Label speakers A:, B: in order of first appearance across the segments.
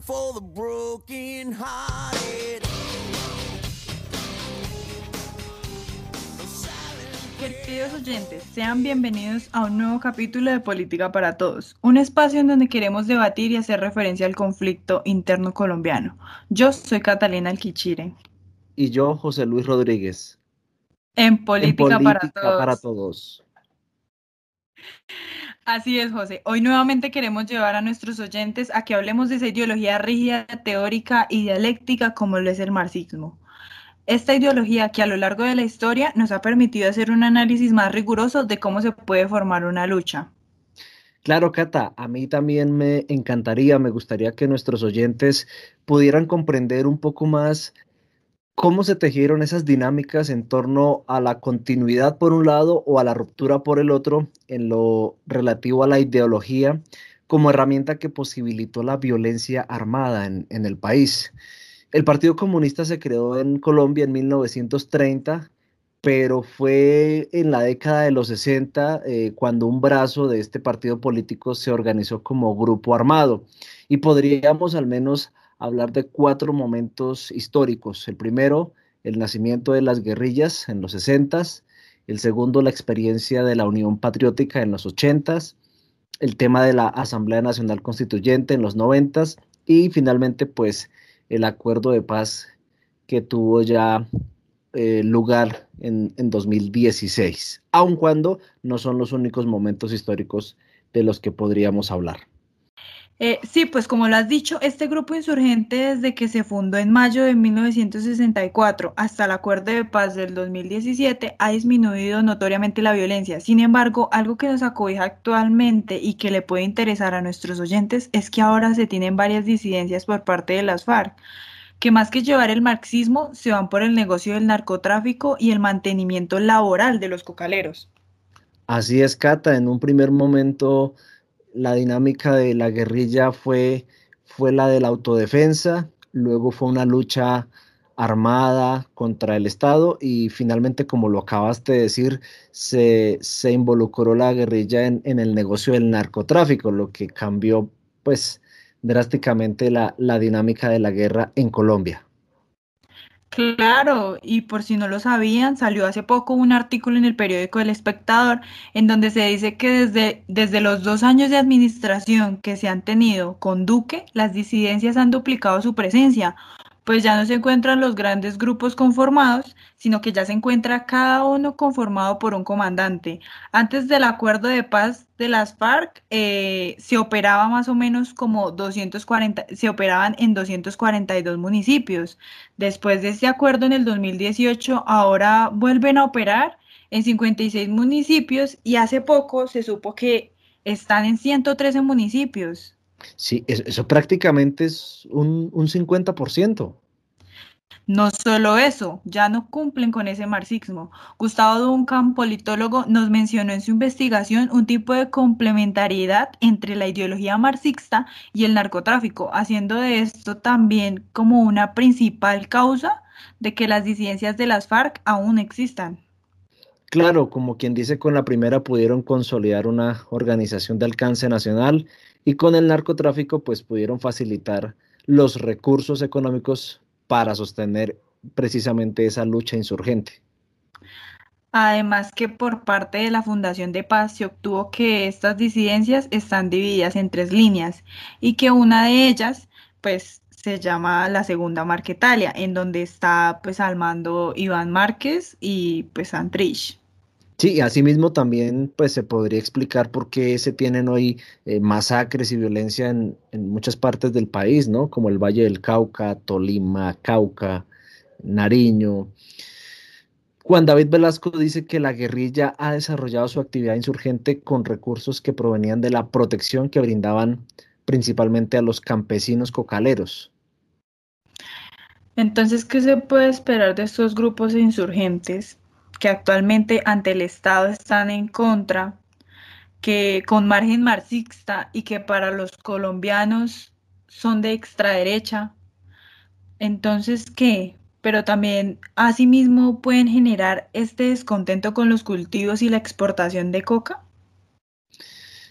A: for the broken hearted.
B: Queridos oyentes, sean bienvenidos a un nuevo capítulo de Política para Todos, un espacio en donde queremos debatir y hacer referencia al conflicto interno colombiano. Yo soy Catalina Alquichire.
C: Y yo, José Luis Rodríguez.
B: En Política,
C: En
B: para,
C: Política
B: todos.
C: para Todos.
B: Así es, José. Hoy nuevamente queremos llevar a nuestros oyentes a que hablemos de esa ideología rígida, teórica y dialéctica como lo es el marxismo. Esta ideología que a lo largo de la historia nos ha permitido hacer un análisis más riguroso de cómo se puede formar una lucha.
C: Claro, Cata, a mí también me encantaría, me gustaría que nuestros oyentes pudieran comprender un poco más cómo se tejieron esas dinámicas en torno a la continuidad por un lado o a la ruptura por el otro en lo relativo a la ideología como herramienta que posibilitó la violencia armada en, el país. El Partido Comunista se creó en Colombia en 1930, pero fue en la década de los 60 eh, cuando un brazo de este partido político se organizó como grupo armado. Y podríamos al menos hablar de cuatro momentos históricos. El primero, el nacimiento de las guerrillas en los 60, el segundo, la experiencia de la Unión Patriótica en los 80, el tema de la Asamblea Nacional Constituyente en los 90 y finalmente pues el acuerdo de paz que tuvo ya eh, lugar en, en 2016, aun cuando no son los únicos momentos históricos de los que podríamos hablar.
B: Eh, sí, pues como lo has dicho, este grupo insurgente desde que se fundó en mayo de 1964 hasta el acuerdo de paz del 2017 ha disminuido notoriamente la violencia. Sin embargo, algo que nos acobija actualmente y que le puede interesar a nuestros oyentes es que ahora se tienen varias disidencias por parte de las FARC, que más que llevar el marxismo, se van por el negocio del narcotráfico y el mantenimiento laboral de los cocaleros.
C: Así es, Cata, en un primer momento la dinámica de la guerrilla fue, fue la de la autodefensa, luego fue una lucha armada contra el Estado y finalmente, como lo acabaste de decir, se, se involucró la guerrilla en, en, el negocio del narcotráfico, lo que cambió pues drásticamente la, la dinámica de la guerra en Colombia.
B: Claro, y por si no lo sabían, salió hace poco un artículo en el periódico El Espectador en donde se dice que desde, desde los dos años de administración que se han tenido con Duque, las disidencias han duplicado su presencia, pues ya no se encuentran los grandes grupos conformados, sino que ya se encuentra cada uno conformado por un comandante. Antes del acuerdo de paz de las FARC, eh, se operaba más o menos como 240, se operaban en 242 municipios. Después de este acuerdo en el 2018, ahora vuelven a operar en 56 municipios y hace poco se supo que están en 113 municipios.
C: Sí, eso, eso prácticamente es un, un 50%.
B: No solo eso, ya no cumplen con ese marxismo. Gustavo Duncan, politólogo, nos mencionó en su investigación un tipo de complementariedad entre la ideología marxista y el narcotráfico, haciendo de esto también como una principal causa de que las disidencias de las FARC aún existan.
C: Claro, como quien dice, con la primera pudieron consolidar una organización de alcance nacional y con el narcotráfico pues pudieron facilitar los recursos económicos para sostener precisamente esa lucha insurgente.
B: Además que por parte de la Fundación de Paz se obtuvo que estas disidencias están divididas en tres líneas y que una de ellas pues se llama la Segunda Marquetalia, en donde está pues al mando Iván Márquez y pues Antrich.
C: Sí, asimismo también pues se podría explicar por qué se tienen hoy eh, masacres y violencia en, en, muchas partes del país, ¿no? Como el Valle del Cauca, Tolima, Cauca, Nariño. Juan David Velasco dice que la guerrilla ha desarrollado su actividad insurgente con recursos que provenían de la protección que brindaban principalmente a los campesinos cocaleros.
B: Entonces, ¿qué se puede esperar de estos grupos insurgentes? Que actualmente ante el Estado están en contra, que con margen marxista y que para los colombianos son de extraderecha. Entonces, ¿qué? Pero también asimismo pueden generar este descontento con los cultivos y la exportación de coca.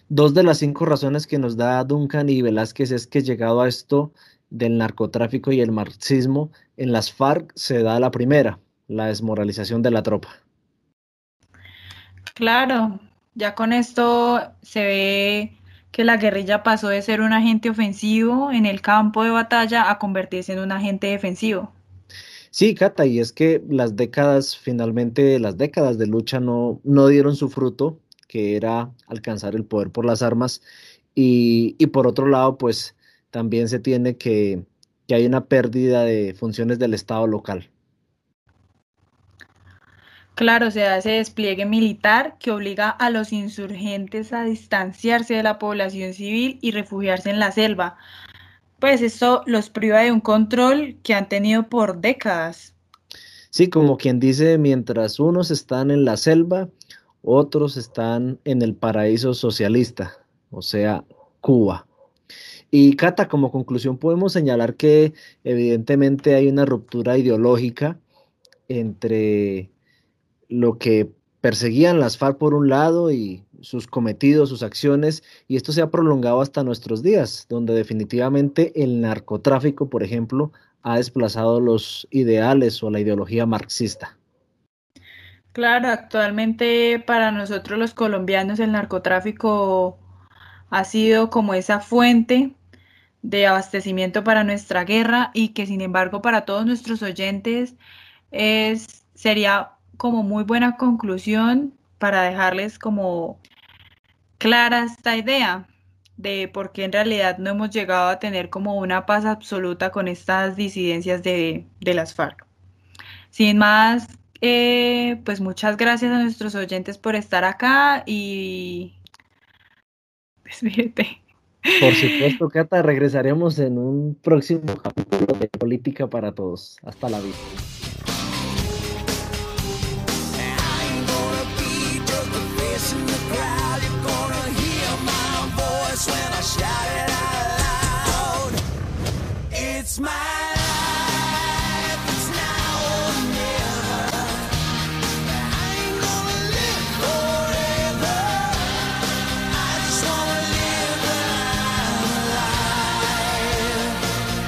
C: dos de las cinco razones que nos da Duncan y Velázquez es que llegado a esto del narcotráfico y el marxismo, en las FARC se da la primera, la desmoralización de la tropa.
B: Claro, ya con esto se ve que la guerrilla pasó de ser un agente ofensivo en el campo de batalla a convertirse en un agente defensivo.
C: Sí, Cata, y es que las décadas, finalmente las décadas de lucha no, no dieron su fruto, que era alcanzar el poder por las armas, y, y por otro lado, pues también se tiene que, que hay una pérdida de funciones del Estado local.
B: Claro, se ese despliegue militar que obliga a los insurgentes a distanciarse de la población civil y refugiarse en la selva. Pues esto los priva de un control que han tenido por décadas.
C: Sí, como quien dice, mientras unos están en la selva, otros están en el paraíso socialista, o sea, Cuba. Y Cata, como conclusión podemos señalar que evidentemente hay una ruptura ideológica entre lo que perseguían las FARC por un lado y sus cometidos, sus acciones, y esto se ha prolongado hasta nuestros días, donde definitivamente el narcotráfico, por ejemplo, ha desplazado los ideales o la ideología marxista.
B: Claro, actualmente para nosotros los colombianos el narcotráfico ha sido como esa fuente de abastecimiento para nuestra guerra y que sin embargo para todos nuestros oyentes es, sería como muy buena conclusión para dejarles como clara esta idea de por qué en realidad no hemos llegado a tener como una paz absoluta con estas disidencias de, las FARC. Sin más, eh, pues muchas gracias a nuestros oyentes por estar acá y despídete.
C: Por supuesto, Cata, regresaremos en un próximo capítulo de Política para Todos. Hasta la vista. shout it out loud. It's my